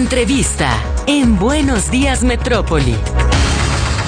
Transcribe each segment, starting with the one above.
Entrevista en Buenos Días Metrópoli.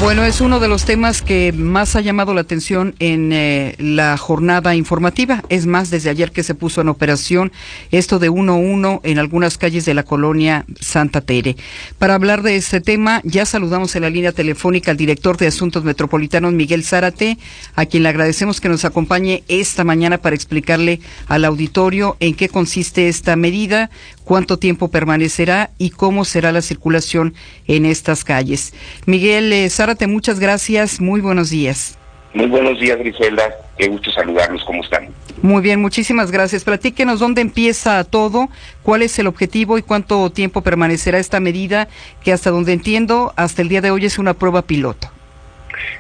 Bueno, es uno de los temas que más ha llamado la atención en eh, la jornada informativa. Es más, desde ayer que se puso en operación esto de 1-1 en algunas calles de la colonia Santa Tere. Para hablar de este tema, ya saludamos en la línea telefónica al director de Asuntos Metropolitanos, Miguel Zárate, a quien le agradecemos que nos acompañe esta mañana para explicarle al auditorio en qué consiste esta medida, cuánto tiempo permanecerá y cómo será la circulación en estas calles. Miguel eh, Zárate, muchas gracias. Muy buenos días. Muy buenos días, Griselda. Qué gusto saludarlos. ¿Cómo están? Muy bien, muchísimas gracias. Platíquenos dónde empieza todo, cuál es el objetivo y cuánto tiempo permanecerá esta medida, que hasta donde entiendo, hasta el día de hoy es una prueba piloto.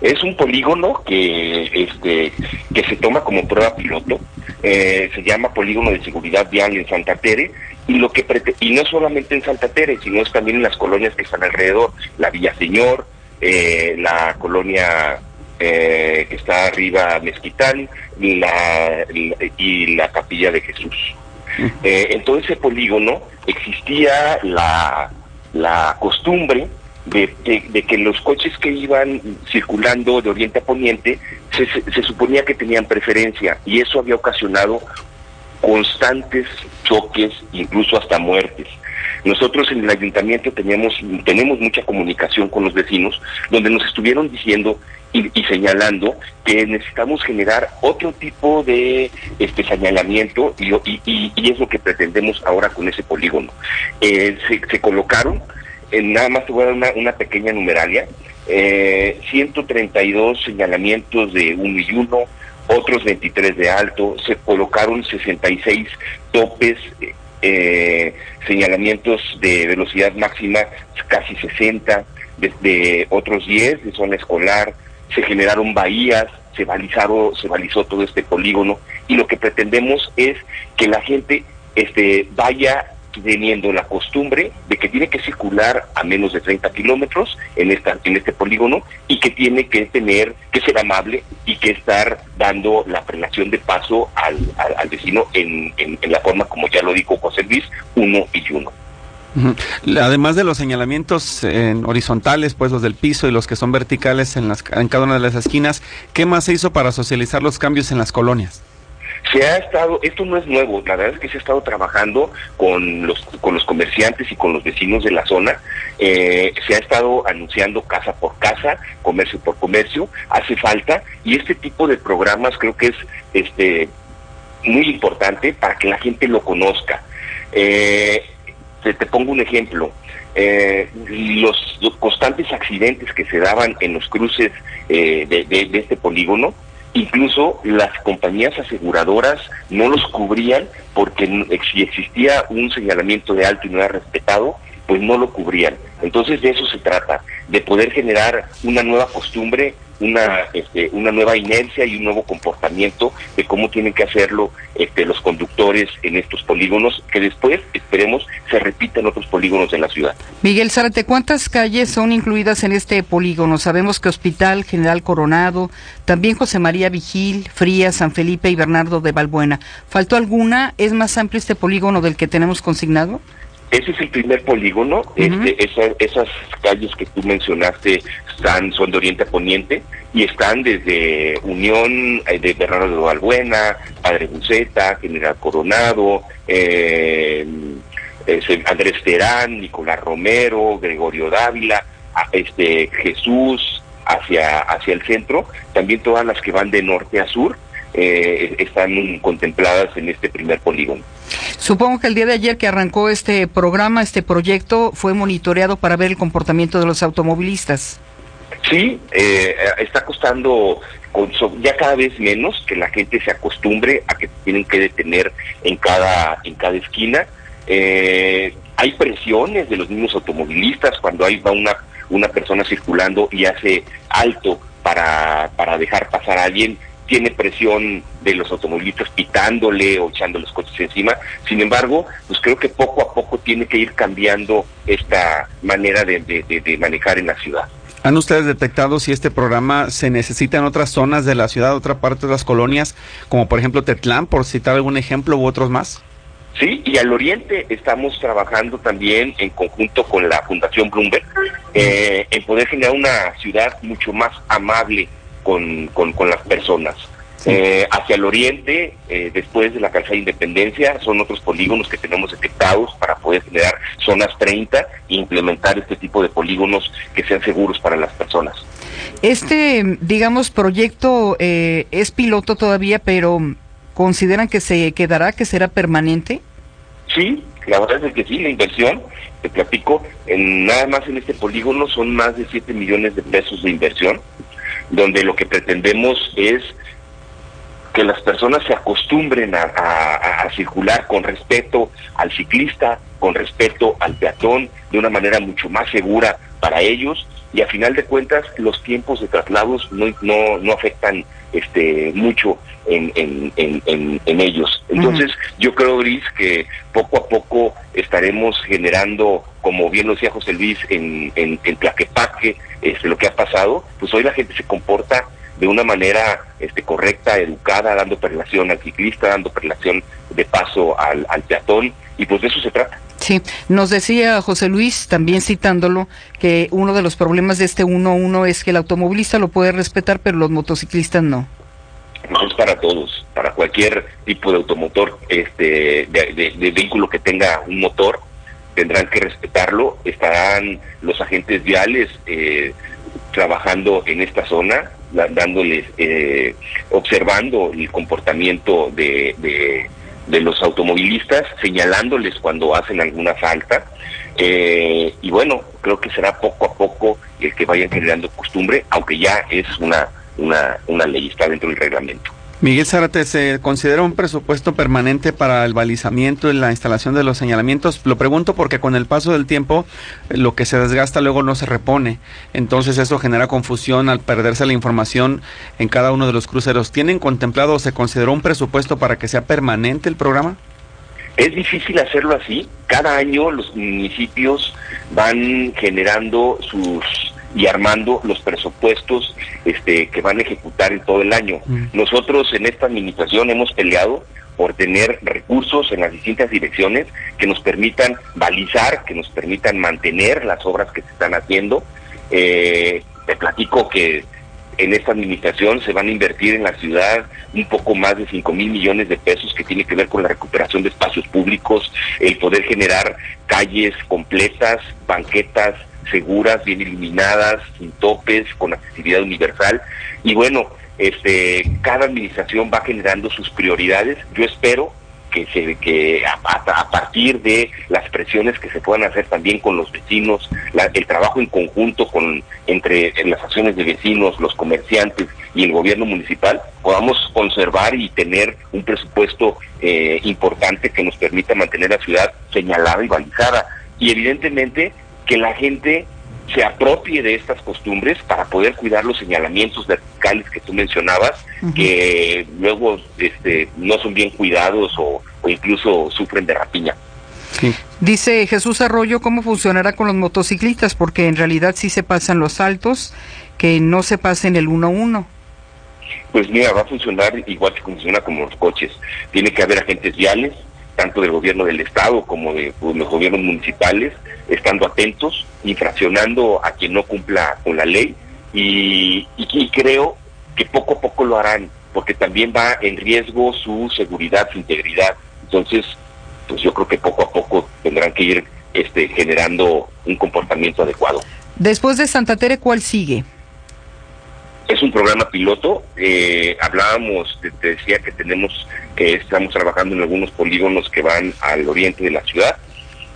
Es un polígono que este que se toma como prueba piloto. Eh, se llama Polígono de Seguridad Vial en Santa Tere y lo que y no solamente en Santa Tere, sino es también en las colonias que están alrededor, la Villa Señor, eh, la colonia eh, que está arriba Mezquitán y la, y la Capilla de Jesús. Eh, en todo ese polígono existía la, la costumbre de, que los coches que iban circulando de oriente a poniente se, se, suponía que tenían preferencia y eso había ocasionado constantes choques, incluso hasta muertes. Nosotros en el ayuntamiento teníamos, tenemos mucha comunicación con los vecinos, donde nos estuvieron diciendo y, señalando que necesitamos generar otro tipo de este señalamiento y, es lo que pretendemos ahora con ese polígono. Eh, se, colocaron, nada más te voy a dar una, pequeña numeralia, eh, 132 señalamientos de uno y uno, otros 23 de alto, se colocaron 66 topes eh, señalamientos de velocidad máxima casi 60, desde otros 10 de zona escolar, se generaron bahías, se balizaron, se balizó todo este polígono y lo que pretendemos es que la gente este vaya teniendo la costumbre de que tiene que circular a menos de 30 kilómetros en, esta, en este polígono y que tiene que tener, que ser amable y que estar dando la prelación de paso al, al, vecino en, en, la forma, como ya lo dijo José Luis, uno y uno. Además de los señalamientos en horizontales, pues los del piso y los que son verticales en, las, en cada una de las esquinas, ¿qué más se hizo para socializar los cambios en las colonias? Se ha estado, esto no es nuevo, la verdad es que se ha estado trabajando con los, con los comerciantes y con los vecinos de la zona, eh, se ha estado anunciando casa por casa, comercio por comercio, hace falta, y este tipo de programas creo que es este muy importante para que la gente lo conozca. Eh, te, pongo un ejemplo. Eh, los, constantes accidentes que se daban en los cruces de, este polígono, Incluso las compañías aseguradoras no los cubrían porque si existía un señalamiento de alto y no era respetado, pues no lo cubrían. Entonces de eso se trata, de poder generar una nueva costumbre una, este, una nueva inercia y un nuevo comportamiento de cómo tienen que hacerlo este, los conductores en estos polígonos, que después, esperemos, se repita en otros polígonos de la ciudad. Miguel Zárate, ¿cuántas calles son incluidas en este polígono? Sabemos que Hospital General Coronado, también José María Vigil, Frías, San Felipe y Bernardo de Balbuena. ¿Faltó alguna? ¿Es más amplio este polígono del que tenemos consignado? Ese es el primer polígono. este, esas calles que tú mencionaste están, son de oriente a poniente y están desde Unión eh, de Bernardo de Valbuena, Padre Buceta, General Coronado, eh, Andrés Terán, Nicolás Romero, Gregorio Dávila, este Jesús hacia, hacia el centro, también todas las que van de norte a sur eh, están contempladas en este primer polígono. Supongo que el día de ayer que arrancó este programa, este proyecto, fue monitoreado para ver el comportamiento de los automovilistas. Sí, eh, está costando ya cada vez menos que la gente se acostumbre a que tienen que detener en cada en cada esquina. Eh, hay presiones de los mismos automovilistas cuando hay va una una persona circulando y hace alto para, para dejar pasar a alguien tiene presión de los automovilistas pitándole o echando los coches encima. Sin embargo, pues creo que poco a poco tiene que ir cambiando esta manera de, manejar en la ciudad. ¿Han ustedes detectado si este programa se necesita en otras zonas de la ciudad, otra parte de las colonias, como por ejemplo Tetlán, por citar algún ejemplo, u otros más? Sí, y al oriente estamos trabajando también en conjunto con la Fundación Bloomberg eh, en poder generar una ciudad mucho más amable con, con, con las personas. Eh, hacia el oriente, eh, después de la calzada de independencia, son otros polígonos que tenemos detectados para poder generar zonas 30 e implementar este tipo de polígonos que sean seguros para las personas. Este, digamos, proyecto eh, es piloto todavía, pero ¿consideran que se quedará, que será permanente? Sí, la verdad es que sí, la inversión, te platico, en, nada más en este polígono son más de 7 millones de pesos de inversión, donde lo que pretendemos es que las personas se acostumbren a, circular con respeto al ciclista, con respeto al peatón, de una manera mucho más segura para ellos y a final de cuentas los tiempos de traslados no, no, no afectan este mucho en, en, en, en ellos. Entonces yo creo, Gris, que poco a poco estaremos generando, como bien lo decía José Luis, en, en, en Tlaquepaque, este, lo que ha pasado, pues hoy la gente se comporta de una manera este, correcta, educada, dando perlación al ciclista, dando perlación de paso al, al peatón, y pues de eso se trata. Sí, nos decía José Luis, también citándolo, que uno de los problemas de este 1-1 es que el automovilista lo puede respetar, pero los motociclistas no. No es para todos, para cualquier tipo de automotor, este, de, vehículo que tenga un motor, tendrán que respetarlo. Estarán los agentes viales eh, trabajando en esta zona, dándoles, eh, observando el comportamiento de, de, los automovilistas, señalándoles cuando hacen alguna falta. Eh, y bueno, creo que será poco a poco el que vayan generando costumbre, aunque ya es una, una, una ley, está dentro del reglamento. Miguel Zárate, ¿se considera un presupuesto permanente para el balizamiento y la instalación de los señalamientos? Lo pregunto porque con el paso del tiempo lo que se desgasta luego no se repone. Entonces eso genera confusión al perderse la información en cada uno de los cruceros. ¿Tienen contemplado o se consideró un presupuesto para que sea permanente el programa? Es difícil hacerlo así. Cada año los municipios van generando sus y armando los presupuestos este, que van a ejecutar en todo el año. Mm. Nosotros en esta administración hemos peleado por tener recursos en las distintas direcciones que nos permitan balizar, que nos permitan mantener las obras que se están haciendo. Eh, te platico que en esta administración se van a invertir en la ciudad un poco más de 5 mil millones de pesos que tiene que ver con la recuperación de espacios públicos, el poder generar calles completas, banquetas, seguras, bien iluminadas, sin topes, con accesibilidad universal. Y bueno, este, cada administración va generando sus prioridades. Yo espero que se que a, partir de las presiones que se puedan hacer también con los vecinos, la, el trabajo en conjunto con entre en las acciones de vecinos, los comerciantes y el gobierno municipal, podamos conservar y tener un presupuesto eh, importante que nos permita mantener la ciudad señalada y balizada. Y evidentemente que la gente se apropie de estas costumbres para poder cuidar los señalamientos verticales que tú mencionabas, uh -huh. que luego este, no son bien cuidados o, o incluso sufren de rapiña. Sí. Dice Jesús Arroyo cómo funcionará con los motociclistas, porque en realidad sí se pasan los saltos, que no se pasen el 1-1. Pues mira, va a funcionar igual que funciona como los coches. Tiene que haber agentes viales, tanto del gobierno del Estado como de pues, los gobiernos municipales, estando atentos, infraccionando a quien no cumpla con la ley y, y, y, creo que poco a poco lo harán, porque también va en riesgo su seguridad, su integridad. Entonces, pues yo creo que poco a poco tendrán que ir este, generando un comportamiento adecuado. Después de Santa Tere, ¿cuál sigue? Es un programa piloto. Eh, hablábamos, te, te, decía que tenemos, que estamos trabajando en algunos polígonos que van al oriente de la ciudad.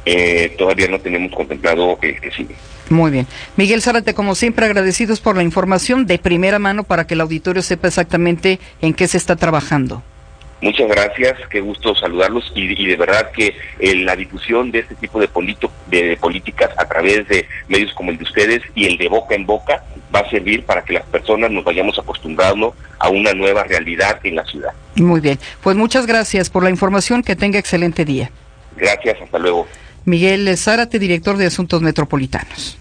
Eh, todavía no tenemos contemplado el que sigue. Muy bien. Miguel Zárate, como siempre, agradecidos por la información de primera mano para que el auditorio sepa exactamente en qué se está trabajando. Muchas gracias, qué gusto saludarlos y, y de verdad que eh, la difusión de este tipo de, polito, de, de, políticas a través de medios como el de ustedes y el de boca en boca va a servir para que las personas nos vayamos acostumbrando a una nueva realidad en la ciudad. Muy bien, pues muchas gracias por la información, que tenga excelente día. Gracias, hasta luego. Miguel Zárate, director de Asuntos Metropolitanos.